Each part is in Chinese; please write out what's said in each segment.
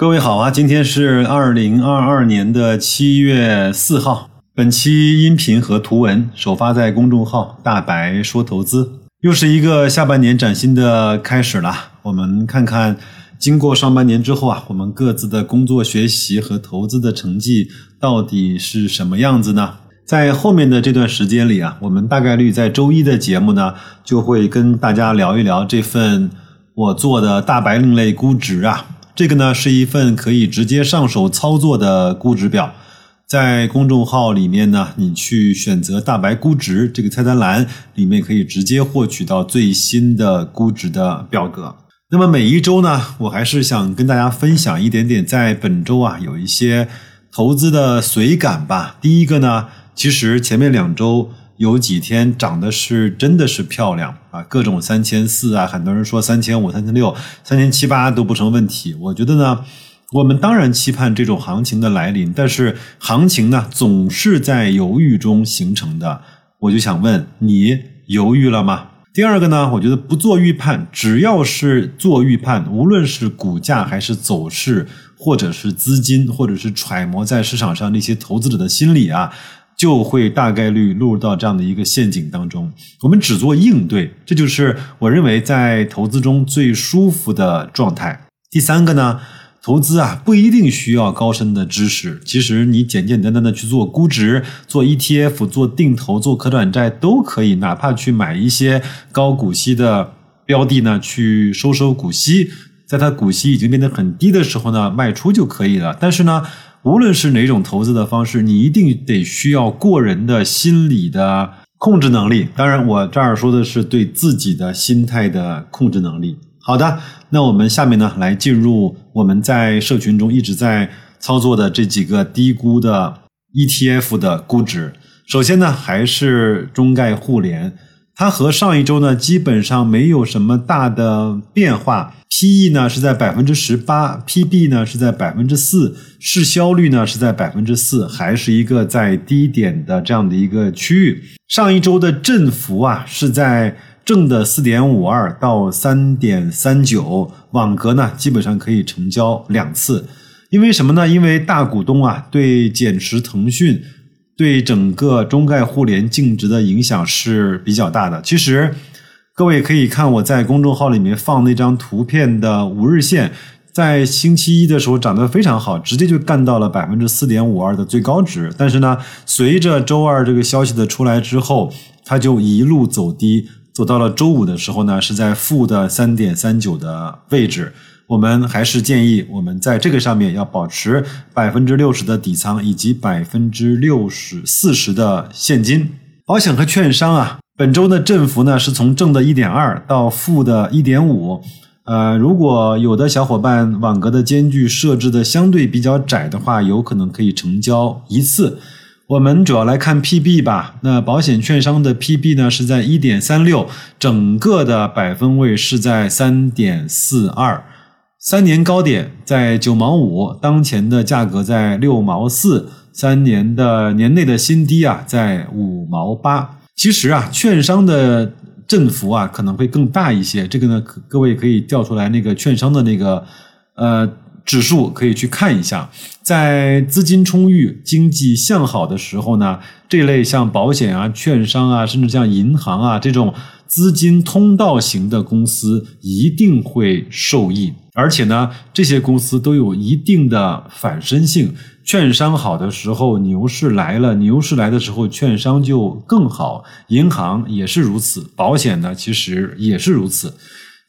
各位好啊，今天是二零二二年的七月四号。本期音频和图文首发在公众号“大白说投资”，又是一个下半年崭新的开始了。我们看看，经过上半年之后啊，我们各自的工作、学习和投资的成绩到底是什么样子呢？在后面的这段时间里啊，我们大概率在周一的节目呢，就会跟大家聊一聊这份我做的大白另类估值啊。这个呢是一份可以直接上手操作的估值表，在公众号里面呢，你去选择“大白估值”这个菜单栏里面，可以直接获取到最新的估值的表格。那么每一周呢，我还是想跟大家分享一点点，在本周啊有一些投资的随感吧。第一个呢，其实前面两周。有几天涨的是真的是漂亮啊，各种三千四啊，很多人说三千五、三千六、三千七八都不成问题。我觉得呢，我们当然期盼这种行情的来临，但是行情呢总是在犹豫中形成的。我就想问你，犹豫了吗？第二个呢，我觉得不做预判，只要是做预判，无论是股价还是走势，或者是资金，或者是揣摩在市场上那些投资者的心理啊。就会大概率落入到这样的一个陷阱当中。我们只做应对，这就是我认为在投资中最舒服的状态。第三个呢，投资啊不一定需要高深的知识，其实你简简单单的去做估值、做 ETF、做定投、做可转债都可以，哪怕去买一些高股息的标的呢，去收收股息，在它股息已经变得很低的时候呢，卖出就可以了。但是呢。无论是哪种投资的方式，你一定得需要过人的心理的控制能力。当然，我这儿说的是对自己的心态的控制能力。好的，那我们下面呢，来进入我们在社群中一直在操作的这几个低估的 ETF 的估值。首先呢，还是中概互联。它和上一周呢基本上没有什么大的变化，P/E 呢是在百分之十八，P/B 呢是在百分之四，市销率呢是在百分之四，还是一个在低点的这样的一个区域。上一周的振幅啊是在正的四点五二到三点三九，网格呢基本上可以成交两次，因为什么呢？因为大股东啊对减持腾讯。对整个中概互联净值的影响是比较大的。其实，各位可以看我在公众号里面放那张图片的五日线，在星期一的时候涨得非常好，直接就干到了百分之四点五二的最高值。但是呢，随着周二这个消息的出来之后，它就一路走低，走到了周五的时候呢，是在负的三点三九的位置。我们还是建议我们在这个上面要保持百分之六十的底仓以及百分之六十四十的现金。保险和券商啊，本周的振幅呢是从正的一点二到负的一点五。呃，如果有的小伙伴网格的间距设置的相对比较窄的话，有可能可以成交一次。我们主要来看 PB 吧。那保险券商的 PB 呢是在一点三六，整个的百分位是在三点四二。三年高点在九毛五，当前的价格在六毛四，三年的年内的新低啊在五毛八。其实啊，券商的振幅啊可能会更大一些。这个呢，各位可以调出来那个券商的那个呃指数，可以去看一下。在资金充裕、经济向好的时候呢，这类像保险啊、券商啊，甚至像银行啊这种资金通道型的公司一定会受益。而且呢，这些公司都有一定的反身性。券商好的时候，牛市来了；牛市来的时候，券商就更好。银行也是如此，保险呢，其实也是如此。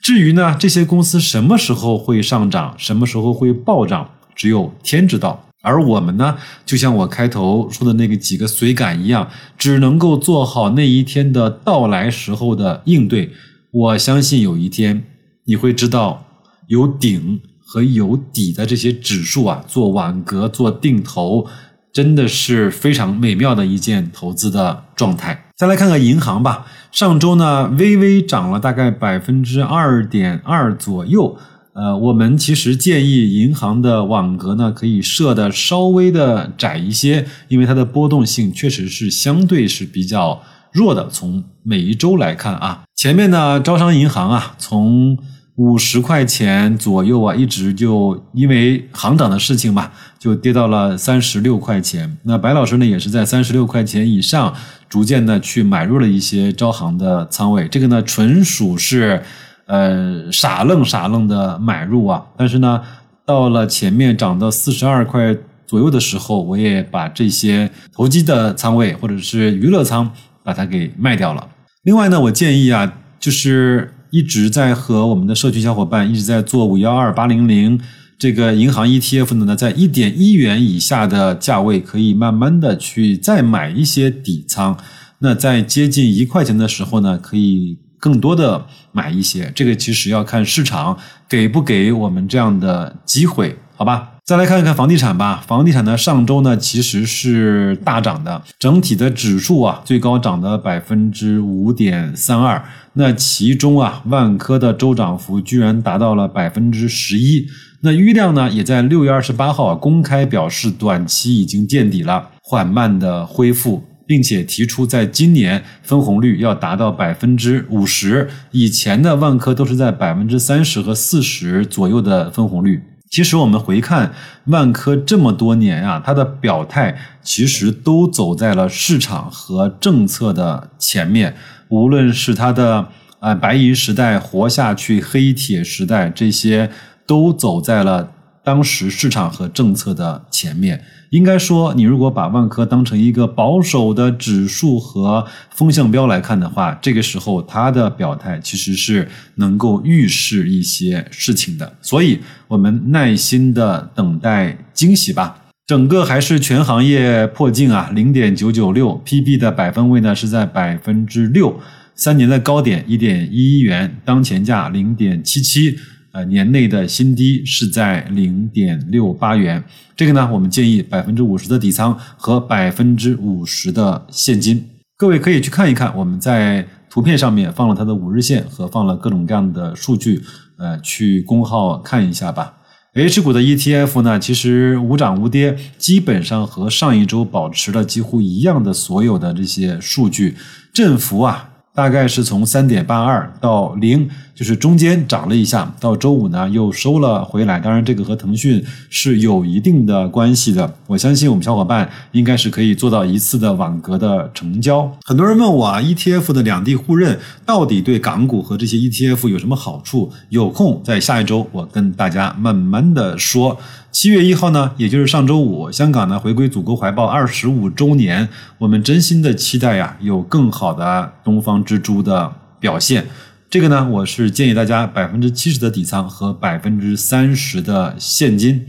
至于呢，这些公司什么时候会上涨，什么时候会暴涨，只有天知道。而我们呢，就像我开头说的那个几个随感一样，只能够做好那一天的到来时候的应对。我相信有一天你会知道。有顶和有底的这些指数啊，做网格、做定投，真的是非常美妙的一件投资的状态。再来看看银行吧，上周呢微微涨了大概百分之二点二左右。呃，我们其实建议银行的网格呢可以设的稍微的窄一些，因为它的波动性确实是相对是比较弱的。从每一周来看啊，前面呢招商银行啊从五十块钱左右啊，一直就因为行长的事情嘛，就跌到了三十六块钱。那白老师呢，也是在三十六块钱以上，逐渐的去买入了一些招行的仓位。这个呢，纯属是呃傻愣傻愣的买入啊。但是呢，到了前面涨到四十二块左右的时候，我也把这些投机的仓位或者是娱乐仓把它给卖掉了。另外呢，我建议啊，就是一直在和我们的社区小伙伴一直在做五幺二八零零这个银行 ETF 呢，在一点一元以下的价位，可以慢慢的去再买一些底仓。那在接近一块钱的时候呢，可以更多的买一些。这个其实要看市场给不给我们这样的机会，好吧？再来看一看房地产吧，房地产呢上周呢其实是大涨的，整体的指数啊最高涨了百分之五点三二，那其中啊万科的周涨幅居然达到了百分之十一，那郁亮呢也在六月二十八号啊公开表示短期已经见底了，缓慢的恢复，并且提出在今年分红率要达到百分之五十，以前的万科都是在百分之三十和四十左右的分红率。其实我们回看万科这么多年啊，它的表态其实都走在了市场和政策的前面。无论是它的啊白银时代活下去、黑铁时代，这些都走在了当时市场和政策的前面。应该说，你如果把万科当成一个保守的指数和风向标来看的话，这个时候它的表态其实是能够预示一些事情的。所以，我们耐心的等待惊喜吧。整个还是全行业破净啊，零点九九六 PB 的百分位呢是在百分之六，三年的高点一点一一元，当前价零点七七。呃，年内的新低是在零点六八元，这个呢，我们建议百分之五十的底仓和百分之五十的现金。各位可以去看一看，我们在图片上面放了它的五日线和放了各种各样的数据，呃，去公号看一下吧。H 股的 ETF 呢，其实无涨无跌，基本上和上一周保持了几乎一样的所有的这些数据，振幅啊。大概是从三点八二到零，就是中间涨了一下，到周五呢又收了回来。当然，这个和腾讯是有一定的关系的。我相信我们小伙伴应该是可以做到一次的网格的成交。很多人问我啊，ETF 的两地互认到底对港股和这些 ETF 有什么好处？有空在下一周我跟大家慢慢的说。七月一号呢，也就是上周五，香港呢回归祖国怀抱二十五周年，我们真心的期待呀，有更好的东方之珠的表现。这个呢，我是建议大家百分之七十的底仓和百分之三十的现金。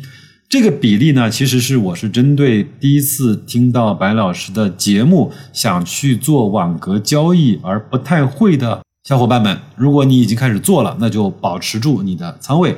这个比例呢，其实是我是针对第一次听到白老师的节目，想去做网格交易而不太会的小伙伴们，如果你已经开始做了，那就保持住你的仓位。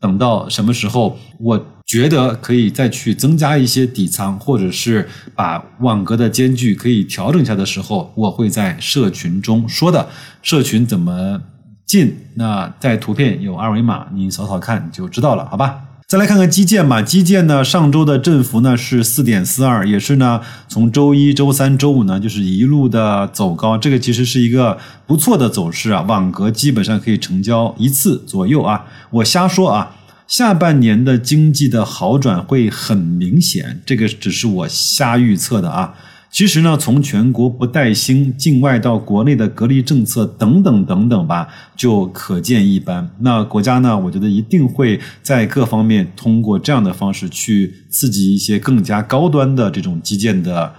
等到什么时候，我觉得可以再去增加一些底仓，或者是把网格的间距可以调整一下的时候，我会在社群中说的。社群怎么进？那在图片有二维码，你扫扫看就知道了，好吧？再来看看基建吧，基建呢，上周的振幅呢是四点四二，也是呢从周一周三周五呢就是一路的走高，这个其实是一个不错的走势啊，网格基本上可以成交一次左右啊，我瞎说啊，下半年的经济的好转会很明显，这个只是我瞎预测的啊。其实呢，从全国不带薪、境外到国内的隔离政策等等等等吧，就可见一斑。那国家呢，我觉得一定会在各方面通过这样的方式去刺激一些更加高端的这种基建的。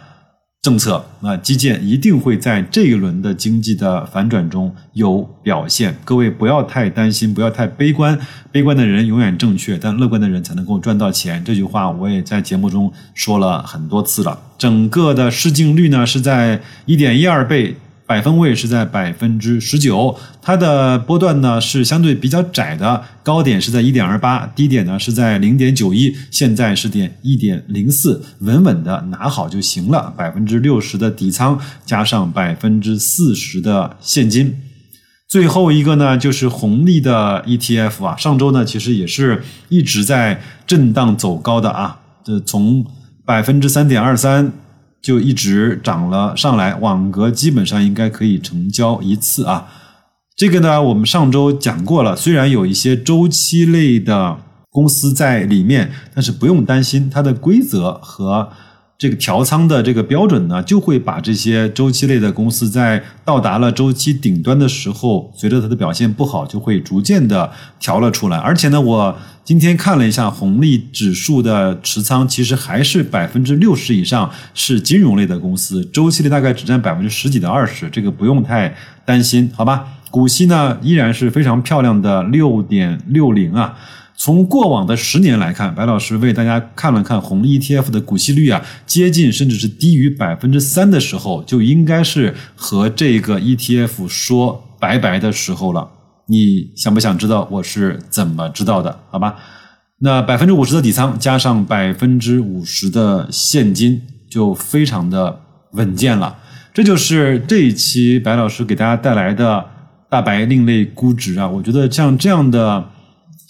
政策那，基建一定会在这一轮的经济的反转中有表现。各位不要太担心，不要太悲观。悲观的人永远正确，但乐观的人才能够赚到钱。这句话我也在节目中说了很多次了。整个的市净率呢是在一点一二倍。百分位是在百分之十九，它的波段呢是相对比较窄的，高点是在一点二八，低点呢是在零点九一，现在是点一点零四，稳稳的拿好就行了。百分之六十的底仓加上百分之四十的现金，最后一个呢就是红利的 ETF 啊，上周呢其实也是一直在震荡走高的啊，这从百分之三点二三。就一直涨了上来，网格基本上应该可以成交一次啊。这个呢，我们上周讲过了，虽然有一些周期类的公司在里面，但是不用担心，它的规则和。这个调仓的这个标准呢，就会把这些周期类的公司在到达了周期顶端的时候，随着它的表现不好，就会逐渐的调了出来。而且呢，我今天看了一下红利指数的持仓，其实还是百分之六十以上是金融类的公司，周期类大概只占百分之十几到二十，这个不用太担心，好吧？股息呢依然是非常漂亮的六点六零啊。从过往的十年来看，白老师为大家看了看红利 ETF 的股息率啊，接近甚至是低于百分之三的时候，就应该是和这个 ETF 说拜拜的时候了。你想不想知道我是怎么知道的？好吧，那百分之五十的底仓加上百分之五十的现金，就非常的稳健了。这就是这一期白老师给大家带来的大白另类估值啊，我觉得像这样的。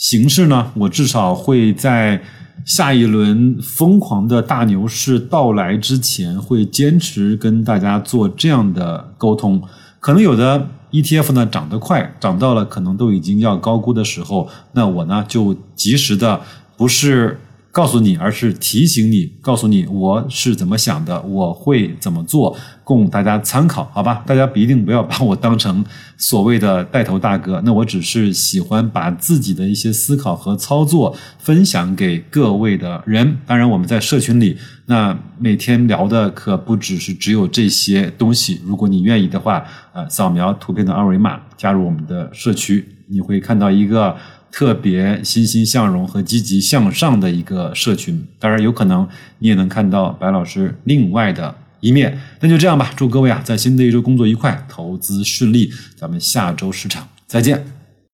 形式呢？我至少会在下一轮疯狂的大牛市到来之前，会坚持跟大家做这样的沟通。可能有的 ETF 呢涨得快，涨到了可能都已经要高估的时候，那我呢就及时的不是。告诉你，而是提醒你，告诉你我是怎么想的，我会怎么做，供大家参考，好吧？大家一定不要把我当成所谓的带头大哥，那我只是喜欢把自己的一些思考和操作分享给各位的人。当然，我们在社群里，那每天聊的可不只是只有这些东西。如果你愿意的话，呃，扫描图片的二维码加入我们的社区，你会看到一个。特别欣欣向荣和积极向上的一个社群，当然有可能你也能看到白老师另外的一面。那就这样吧，祝各位啊，在新的一周工作愉快，投资顺利。咱们下周市场再见。